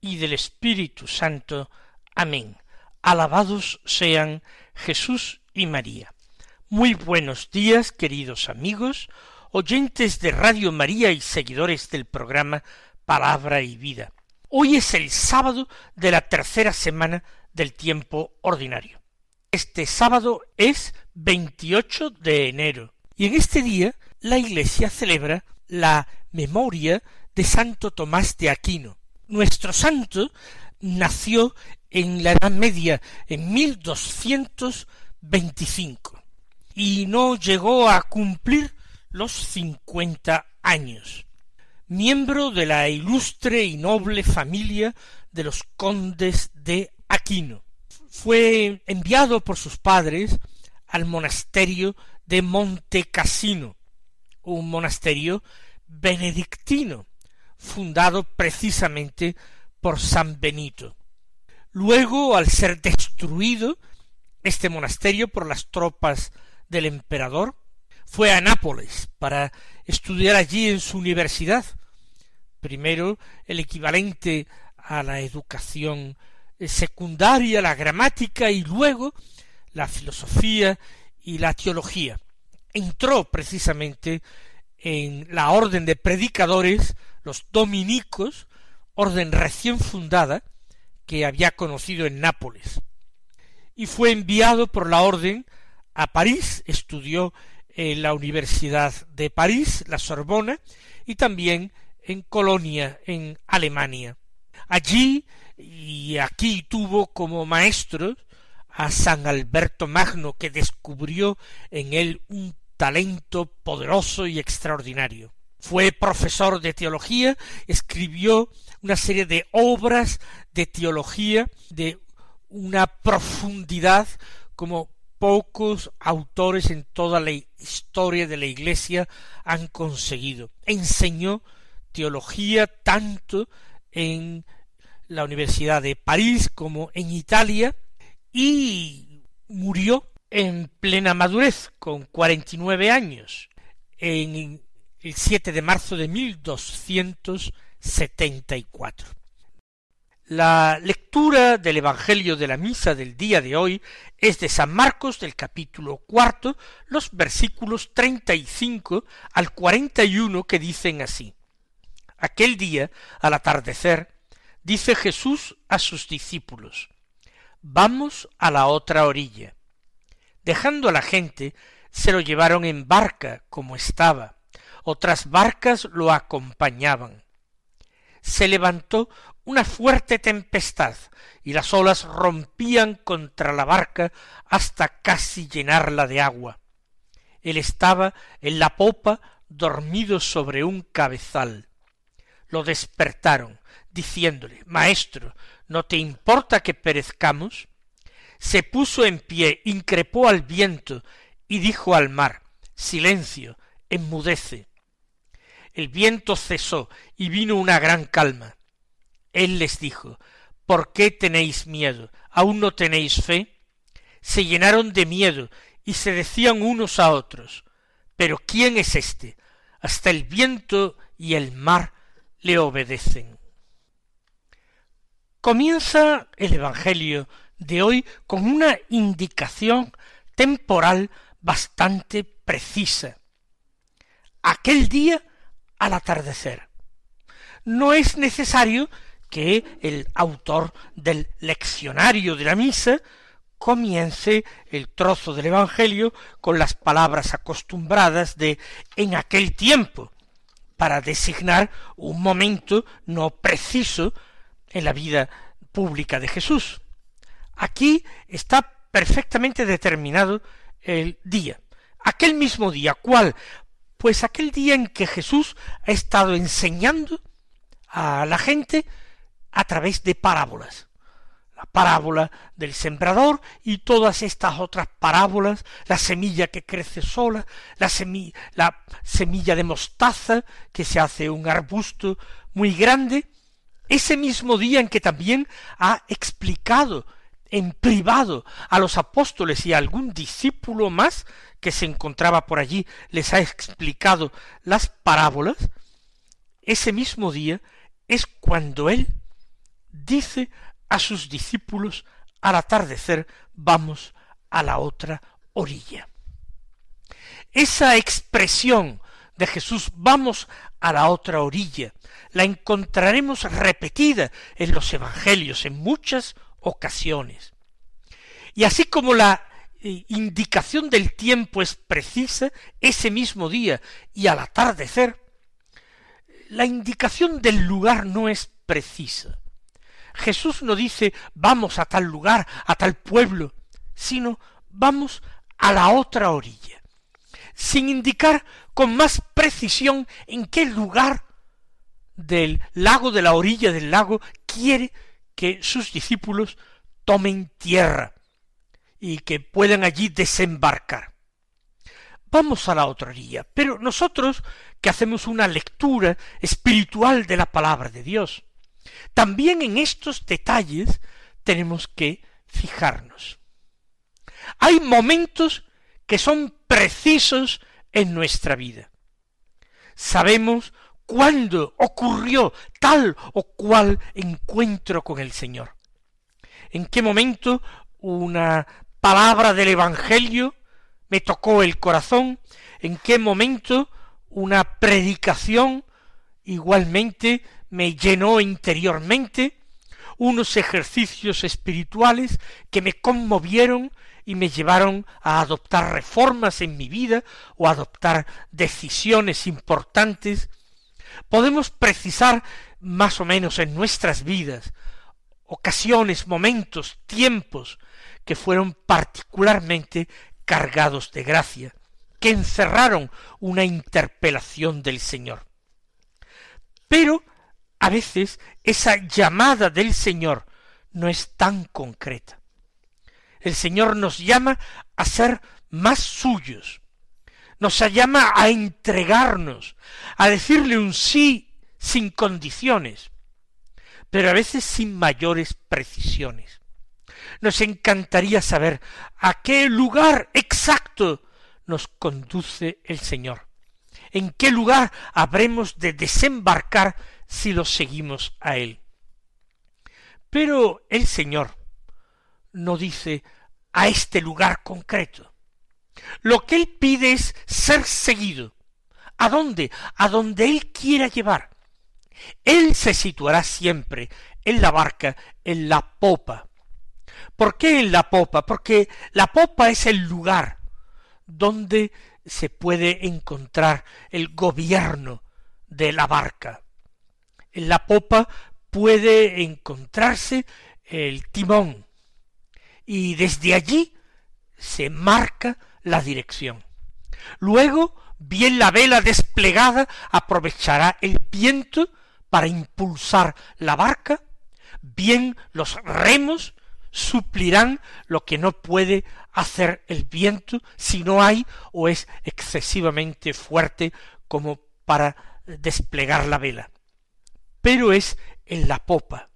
y del Espíritu Santo. Amén. Alabados sean Jesús y María. Muy buenos días, queridos amigos, oyentes de Radio María y seguidores del programa Palabra y Vida. Hoy es el sábado de la tercera semana del tiempo ordinario. Este sábado es 28 de enero y en este día la Iglesia celebra la memoria de Santo Tomás de Aquino. Nuestro santo nació en la Edad Media en 1225 y no llegó a cumplir los cincuenta años. Miembro de la ilustre y noble familia de los condes de Aquino. Fue enviado por sus padres al monasterio de Monte Cassino, un monasterio benedictino, fundado precisamente por San Benito. Luego, al ser destruido este monasterio por las tropas del emperador, fue a Nápoles para estudiar allí en su universidad, primero el equivalente a la educación secundaria, la gramática y luego la filosofía y la teología. Entró precisamente en la orden de predicadores los dominicos, orden recién fundada, que había conocido en Nápoles. Y fue enviado por la orden a París, estudió en la Universidad de París, la Sorbona, y también en Colonia, en Alemania. Allí y aquí tuvo como maestro a San Alberto Magno, que descubrió en él un talento poderoso y extraordinario. Fue profesor de teología, escribió una serie de obras de teología de una profundidad como pocos autores en toda la historia de la Iglesia han conseguido. Enseñó teología tanto en la Universidad de París como en Italia y murió en plena madurez con cuarenta y nueve años en el 7 de marzo de 1274. La lectura del Evangelio de la Misa del día de hoy es de San Marcos del capítulo cuarto, los versículos treinta y cinco al cuarenta y uno que dicen así. Aquel día, al atardecer, dice Jesús a sus discípulos, Vamos a la otra orilla. Dejando a la gente, se lo llevaron en barca como estaba, otras barcas lo acompañaban. Se levantó una fuerte tempestad y las olas rompían contra la barca hasta casi llenarla de agua. Él estaba en la popa dormido sobre un cabezal. Lo despertaron, diciéndole Maestro, ¿no te importa que perezcamos? Se puso en pie, increpó al viento y dijo al mar Silencio, enmudece el viento cesó y vino una gran calma. Él les dijo ¿Por qué tenéis miedo? ¿Aún no tenéis fe? Se llenaron de miedo y se decían unos a otros Pero ¿quién es éste? Hasta el viento y el mar le obedecen. Comienza el Evangelio de hoy con una indicación temporal bastante precisa. Aquel día al atardecer. No es necesario que el autor del leccionario de la misa comience el trozo del Evangelio con las palabras acostumbradas de en aquel tiempo, para designar un momento no preciso en la vida pública de Jesús. Aquí está perfectamente determinado el día. Aquel mismo día, ¿cuál? Pues aquel día en que Jesús ha estado enseñando a la gente a través de parábolas. la parábola del sembrador y todas estas otras parábolas, la semilla que crece sola, la semilla, la semilla de mostaza que se hace un arbusto muy grande, ese mismo día en que también ha explicado en privado a los apóstoles y a algún discípulo más que se encontraba por allí, les ha explicado las parábolas, ese mismo día es cuando él dice a sus discípulos al atardecer vamos a la otra orilla. Esa expresión de Jesús vamos a la otra orilla la encontraremos repetida en los evangelios en muchas ocasiones. Y así como la indicación del tiempo es precisa, ese mismo día y al atardecer, la indicación del lugar no es precisa. Jesús no dice vamos a tal lugar, a tal pueblo, sino vamos a la otra orilla, sin indicar con más precisión en qué lugar del lago, de la orilla del lago, quiere que sus discípulos tomen tierra y que puedan allí desembarcar. Vamos a la otra orilla, pero nosotros que hacemos una lectura espiritual de la palabra de Dios, también en estos detalles tenemos que fijarnos. Hay momentos que son precisos en nuestra vida. Sabemos cuándo ocurrió tal o cual encuentro con el Señor. En qué momento una palabra del Evangelio me tocó el corazón, en qué momento una predicación igualmente me llenó interiormente, unos ejercicios espirituales que me conmovieron y me llevaron a adoptar reformas en mi vida o a adoptar decisiones importantes. Podemos precisar más o menos en nuestras vidas ocasiones, momentos, tiempos que fueron particularmente cargados de gracia, que encerraron una interpelación del Señor. Pero a veces esa llamada del Señor no es tan concreta. El Señor nos llama a ser más suyos, nos llama a entregarnos, a decirle un sí sin condiciones, pero a veces sin mayores precisiones. Nos encantaría saber a qué lugar exacto nos conduce el Señor, en qué lugar habremos de desembarcar si lo seguimos a Él. Pero el Señor no dice a este lugar concreto. Lo que Él pide es ser seguido. ¿A dónde? A donde Él quiera llevar. Él se situará siempre en la barca, en la popa. ¿Por qué en la popa? Porque la popa es el lugar donde se puede encontrar el gobierno de la barca en la popa puede encontrarse el timón y desde allí se marca la dirección. Luego, bien la vela desplegada aprovechará el viento para impulsar la barca, bien los remos suplirán lo que no puede hacer el viento si no hay o es excesivamente fuerte como para desplegar la vela pero es en la popa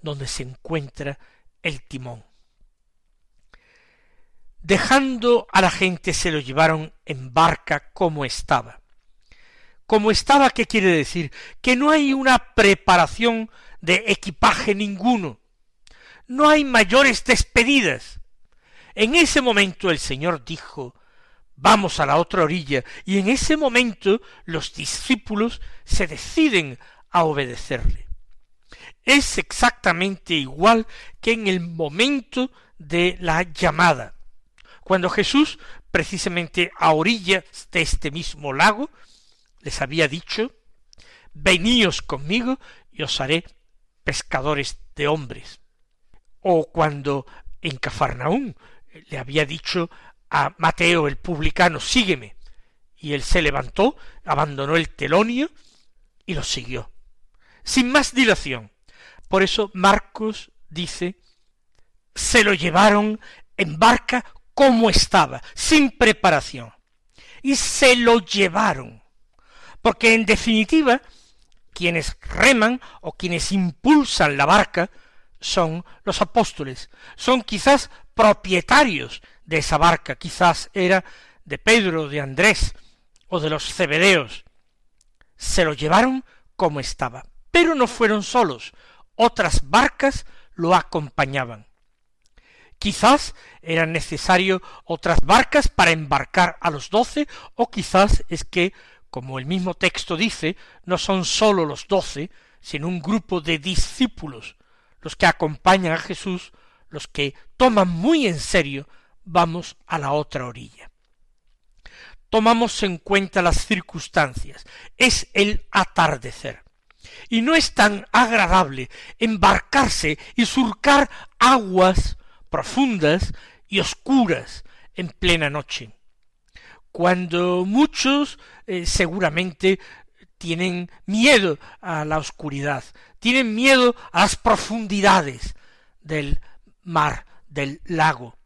donde se encuentra el timón. Dejando a la gente se lo llevaron en barca como estaba. Como estaba, ¿qué quiere decir? Que no hay una preparación de equipaje ninguno. No hay mayores despedidas. En ese momento el Señor dijo, vamos a la otra orilla, y en ese momento los discípulos se deciden a obedecerle. Es exactamente igual que en el momento de la llamada, cuando Jesús, precisamente a orillas de este mismo lago, les había dicho, veníos conmigo y os haré pescadores de hombres. O cuando en Cafarnaún le había dicho a Mateo el publicano, sígueme, y él se levantó, abandonó el telonio y lo siguió sin más dilación. Por eso Marcos dice se lo llevaron en barca como estaba, sin preparación. Y se lo llevaron. Porque en definitiva, quienes reman o quienes impulsan la barca son los apóstoles, son quizás propietarios de esa barca, quizás era de Pedro, de Andrés o de los cebedeos. Se lo llevaron como estaba, pero no fueron solos, otras barcas lo acompañaban. Quizás eran necesarios otras barcas para embarcar a los doce, o quizás es que, como el mismo texto dice, no son sólo los doce, sino un grupo de discípulos los que acompañan a Jesús, los que toman muy en serio, vamos a la otra orilla. Tomamos en cuenta las circunstancias, es el atardecer y no es tan agradable embarcarse y surcar aguas profundas y oscuras en plena noche, cuando muchos eh, seguramente tienen miedo a la oscuridad, tienen miedo a las profundidades del mar, del lago.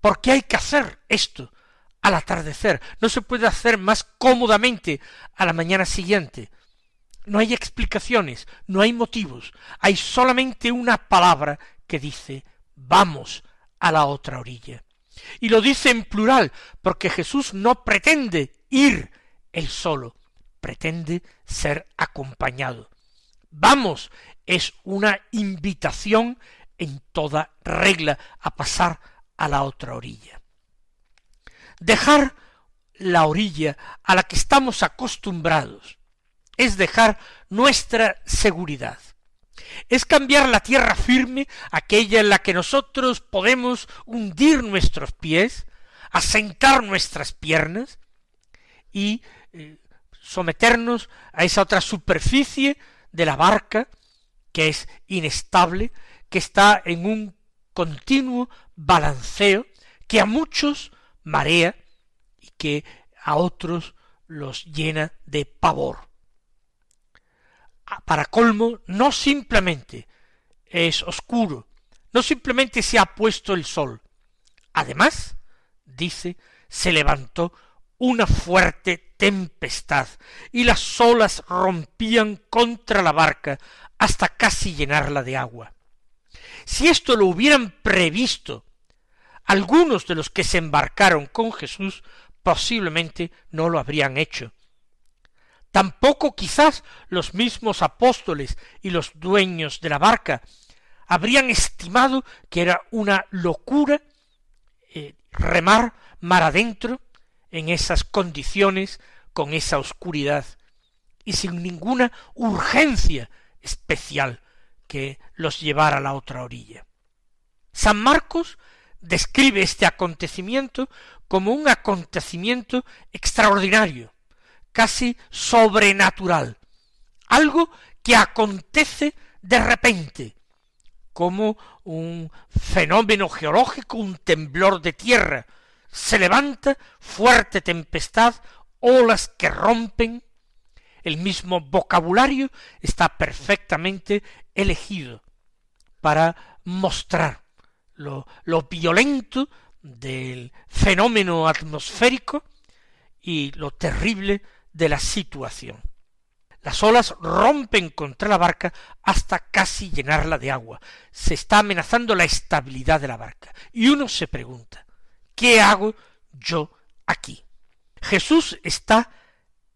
¿Por qué hay que hacer esto al atardecer? No se puede hacer más cómodamente a la mañana siguiente. No hay explicaciones, no hay motivos, hay solamente una palabra que dice vamos a la otra orilla. Y lo dice en plural, porque Jesús no pretende ir él solo, pretende ser acompañado. Vamos es una invitación en toda regla a pasar a la otra orilla. Dejar la orilla a la que estamos acostumbrados es dejar nuestra seguridad. Es cambiar la tierra firme, aquella en la que nosotros podemos hundir nuestros pies, asentar nuestras piernas y eh, someternos a esa otra superficie de la barca que es inestable, que está en un continuo balanceo, que a muchos marea y que a otros los llena de pavor para colmo, no simplemente es oscuro, no simplemente se ha puesto el sol. Además, dice, se levantó una fuerte tempestad y las olas rompían contra la barca hasta casi llenarla de agua. Si esto lo hubieran previsto algunos de los que se embarcaron con Jesús, posiblemente no lo habrían hecho, Tampoco quizás los mismos apóstoles y los dueños de la barca habrían estimado que era una locura eh, remar mar adentro en esas condiciones, con esa oscuridad, y sin ninguna urgencia especial que los llevara a la otra orilla. San Marcos describe este acontecimiento como un acontecimiento extraordinario, casi sobrenatural, algo que acontece de repente, como un fenómeno geológico, un temblor de tierra, se levanta fuerte tempestad, olas que rompen, el mismo vocabulario está perfectamente elegido para mostrar lo, violento del fenómeno atmosférico y lo terrible de la situación. Las olas rompen contra la barca hasta casi llenarla de agua. Se está amenazando la estabilidad de la barca. Y uno se pregunta, ¿qué hago yo aquí? Jesús está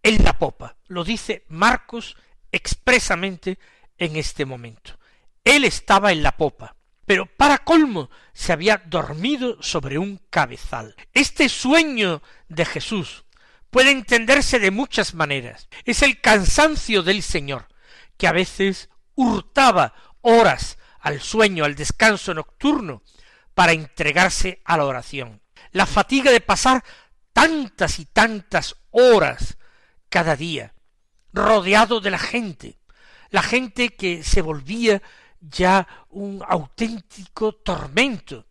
en la popa, lo dice Marcos expresamente en este momento. Él estaba en la popa, pero para colmo se había dormido sobre un cabezal. Este sueño de Jesús, puede entenderse de muchas maneras. Es el cansancio del Señor, que a veces hurtaba horas al sueño, al descanso nocturno, para entregarse a la oración. La fatiga de pasar tantas y tantas horas cada día, rodeado de la gente, la gente que se volvía ya un auténtico tormento,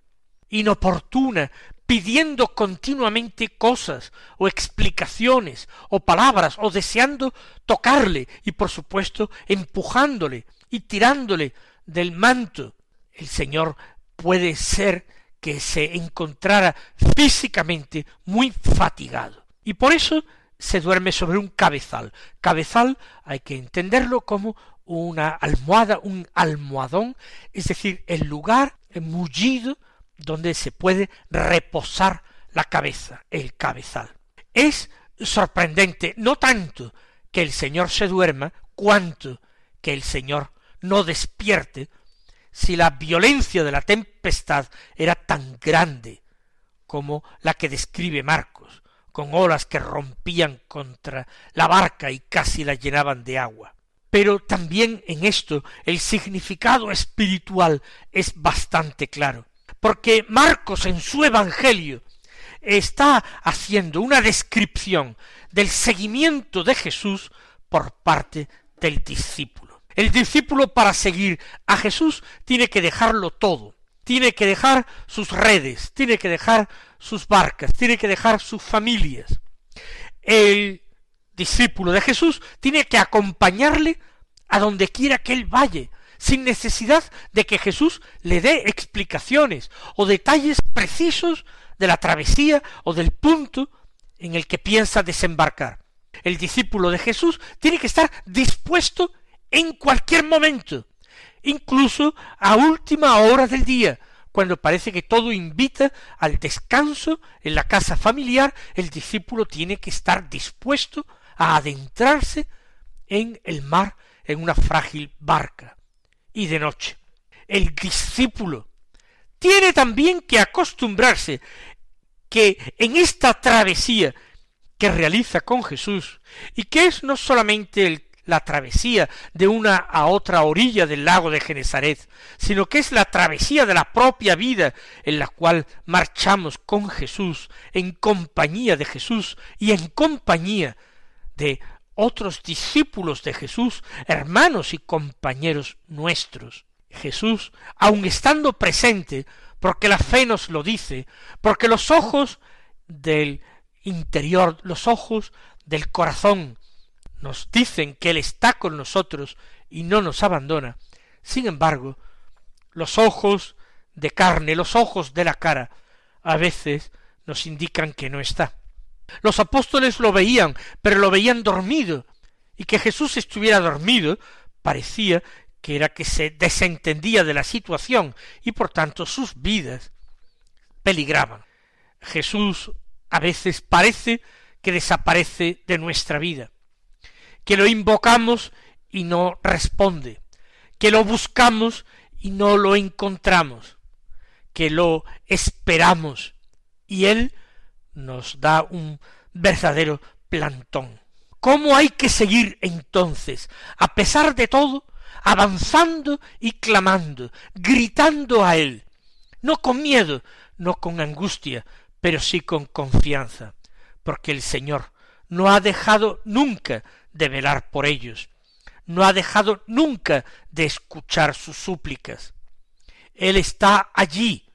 inoportuna, pidiendo continuamente cosas o explicaciones o palabras o deseando tocarle y por supuesto empujándole y tirándole del manto. El Señor puede ser que se encontrara físicamente muy fatigado. Y por eso se duerme sobre un cabezal. Cabezal hay que entenderlo como una almohada, un almohadón, es decir, el lugar mullido donde se puede reposar la cabeza, el cabezal. Es sorprendente, no tanto que el Señor se duerma, cuanto que el Señor no despierte, si la violencia de la tempestad era tan grande como la que describe Marcos, con olas que rompían contra la barca y casi la llenaban de agua. Pero también en esto el significado espiritual es bastante claro, porque Marcos en su Evangelio está haciendo una descripción del seguimiento de Jesús por parte del discípulo. El discípulo para seguir a Jesús tiene que dejarlo todo, tiene que dejar sus redes, tiene que dejar sus barcas, tiene que dejar sus familias. El discípulo de Jesús tiene que acompañarle a donde quiera que él vaya, sin necesidad de que Jesús le dé explicaciones o detalles precisos de la travesía o del punto en el que piensa desembarcar. El discípulo de Jesús tiene que estar dispuesto en cualquier momento, incluso a última hora del día, cuando parece que todo invita al descanso en la casa familiar, el discípulo tiene que estar dispuesto a adentrarse en el mar en una frágil barca. Y de noche. El discípulo tiene también que acostumbrarse que en esta travesía que realiza con Jesús, y que es no solamente la travesía de una a otra orilla del lago de Genesaret, sino que es la travesía de la propia vida en la cual marchamos con Jesús, en compañía de Jesús y en compañía de otros discípulos de Jesús, hermanos y compañeros nuestros. Jesús, aun estando presente, porque la fe nos lo dice, porque los ojos del interior, los ojos del corazón nos dicen que Él está con nosotros y no nos abandona, sin embargo, los ojos de carne, los ojos de la cara, a veces nos indican que no está. Los apóstoles lo veían, pero lo veían dormido, y que Jesús estuviera dormido parecía que era que se desentendía de la situación y por tanto sus vidas peligraban. Jesús a veces parece que desaparece de nuestra vida, que lo invocamos y no responde, que lo buscamos y no lo encontramos, que lo esperamos y Él nos da un verdadero plantón. ¿Cómo hay que seguir entonces, a pesar de todo, avanzando y clamando, gritando a Él, no con miedo, no con angustia, pero sí con confianza, porque el Señor no ha dejado nunca de velar por ellos, no ha dejado nunca de escuchar sus súplicas. Él está allí,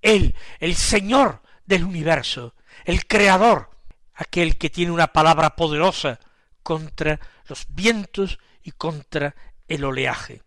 Él, el Señor del universo, el Creador, aquel que tiene una palabra poderosa contra los vientos y contra el oleaje.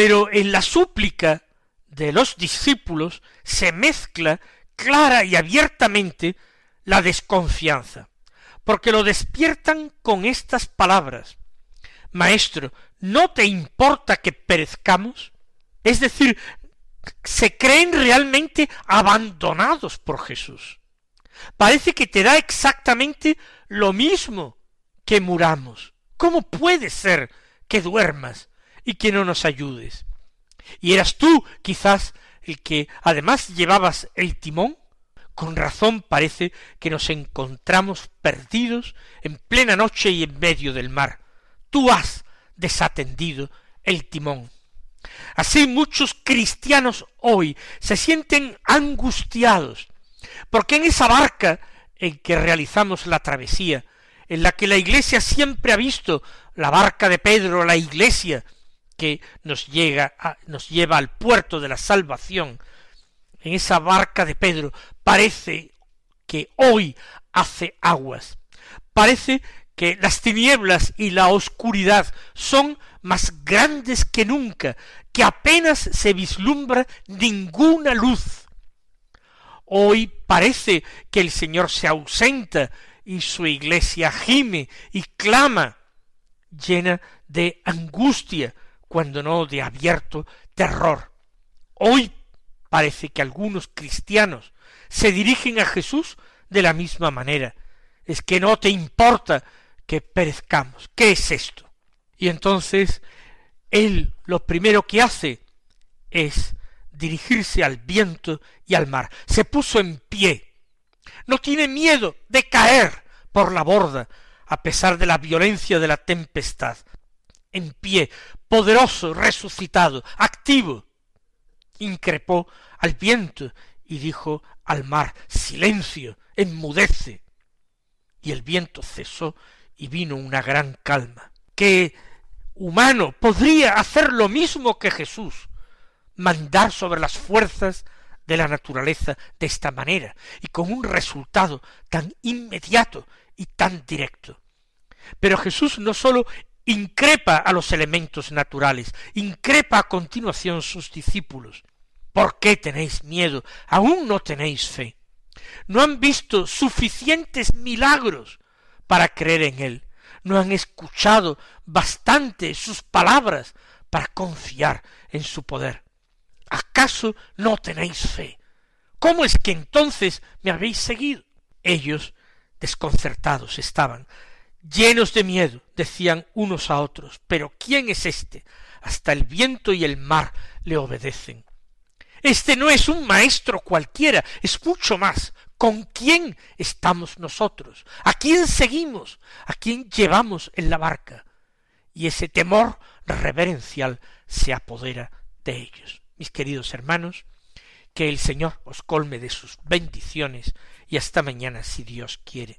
Pero en la súplica de los discípulos se mezcla clara y abiertamente la desconfianza, porque lo despiertan con estas palabras. Maestro, ¿no te importa que perezcamos? Es decir, se creen realmente abandonados por Jesús. Parece que te da exactamente lo mismo que muramos. ¿Cómo puede ser que duermas y que no nos ayudes? Y eras tú, quizás, el que además llevabas el timón. Con razón parece que nos encontramos perdidos en plena noche y en medio del mar. Tú has desatendido el timón. Así muchos cristianos hoy se sienten angustiados, porque en esa barca en que realizamos la travesía, en la que la Iglesia siempre ha visto la barca de Pedro, la Iglesia, que nos llega nos lleva al puerto de la salvación, en esa barca de Pedro, parece que hoy hace aguas. Parece que las tinieblas y la oscuridad son más grandes que nunca, que apenas se vislumbra ninguna luz. Hoy parece que el Señor se ausenta y su iglesia gime y clama, llena de angustia, cuando no de abierto terror. Hoy parece que algunos cristianos se dirigen a Jesús de la misma manera. Es que no te importa que perezcamos. ¿Qué es esto? Y entonces él lo primero que hace es dirigirse al viento y al mar. Se puso en pie. No tiene miedo de caer por la borda, a pesar de la violencia de la tempestad. En pie, poderoso, resucitado, activo. Increpó al viento y dijo al mar, silencio, enmudece. Y el viento cesó y vino una gran calma. ¿Qué humano podría hacer lo mismo que Jesús? Mandar sobre las fuerzas de la naturaleza de esta manera y con un resultado tan inmediato y tan directo. Pero Jesús no sólo increpa a los elementos naturales, increpa a continuación sus discípulos. ¿Por qué tenéis miedo? Aún no tenéis fe. No han visto suficientes milagros para creer en Él. No han escuchado bastante sus palabras para confiar en su poder. ¿Acaso no tenéis fe? ¿Cómo es que entonces me habéis seguido? Ellos desconcertados estaban, llenos de miedo, decían unos a otros, pero ¿quién es éste? Hasta el viento y el mar le obedecen. Este no es un maestro cualquiera, es mucho más, ¿Con quién estamos nosotros? ¿A quién seguimos? ¿A quién llevamos en la barca? Y ese temor reverencial se apodera de ellos. Mis queridos hermanos, que el Señor os colme de sus bendiciones y hasta mañana si Dios quiere.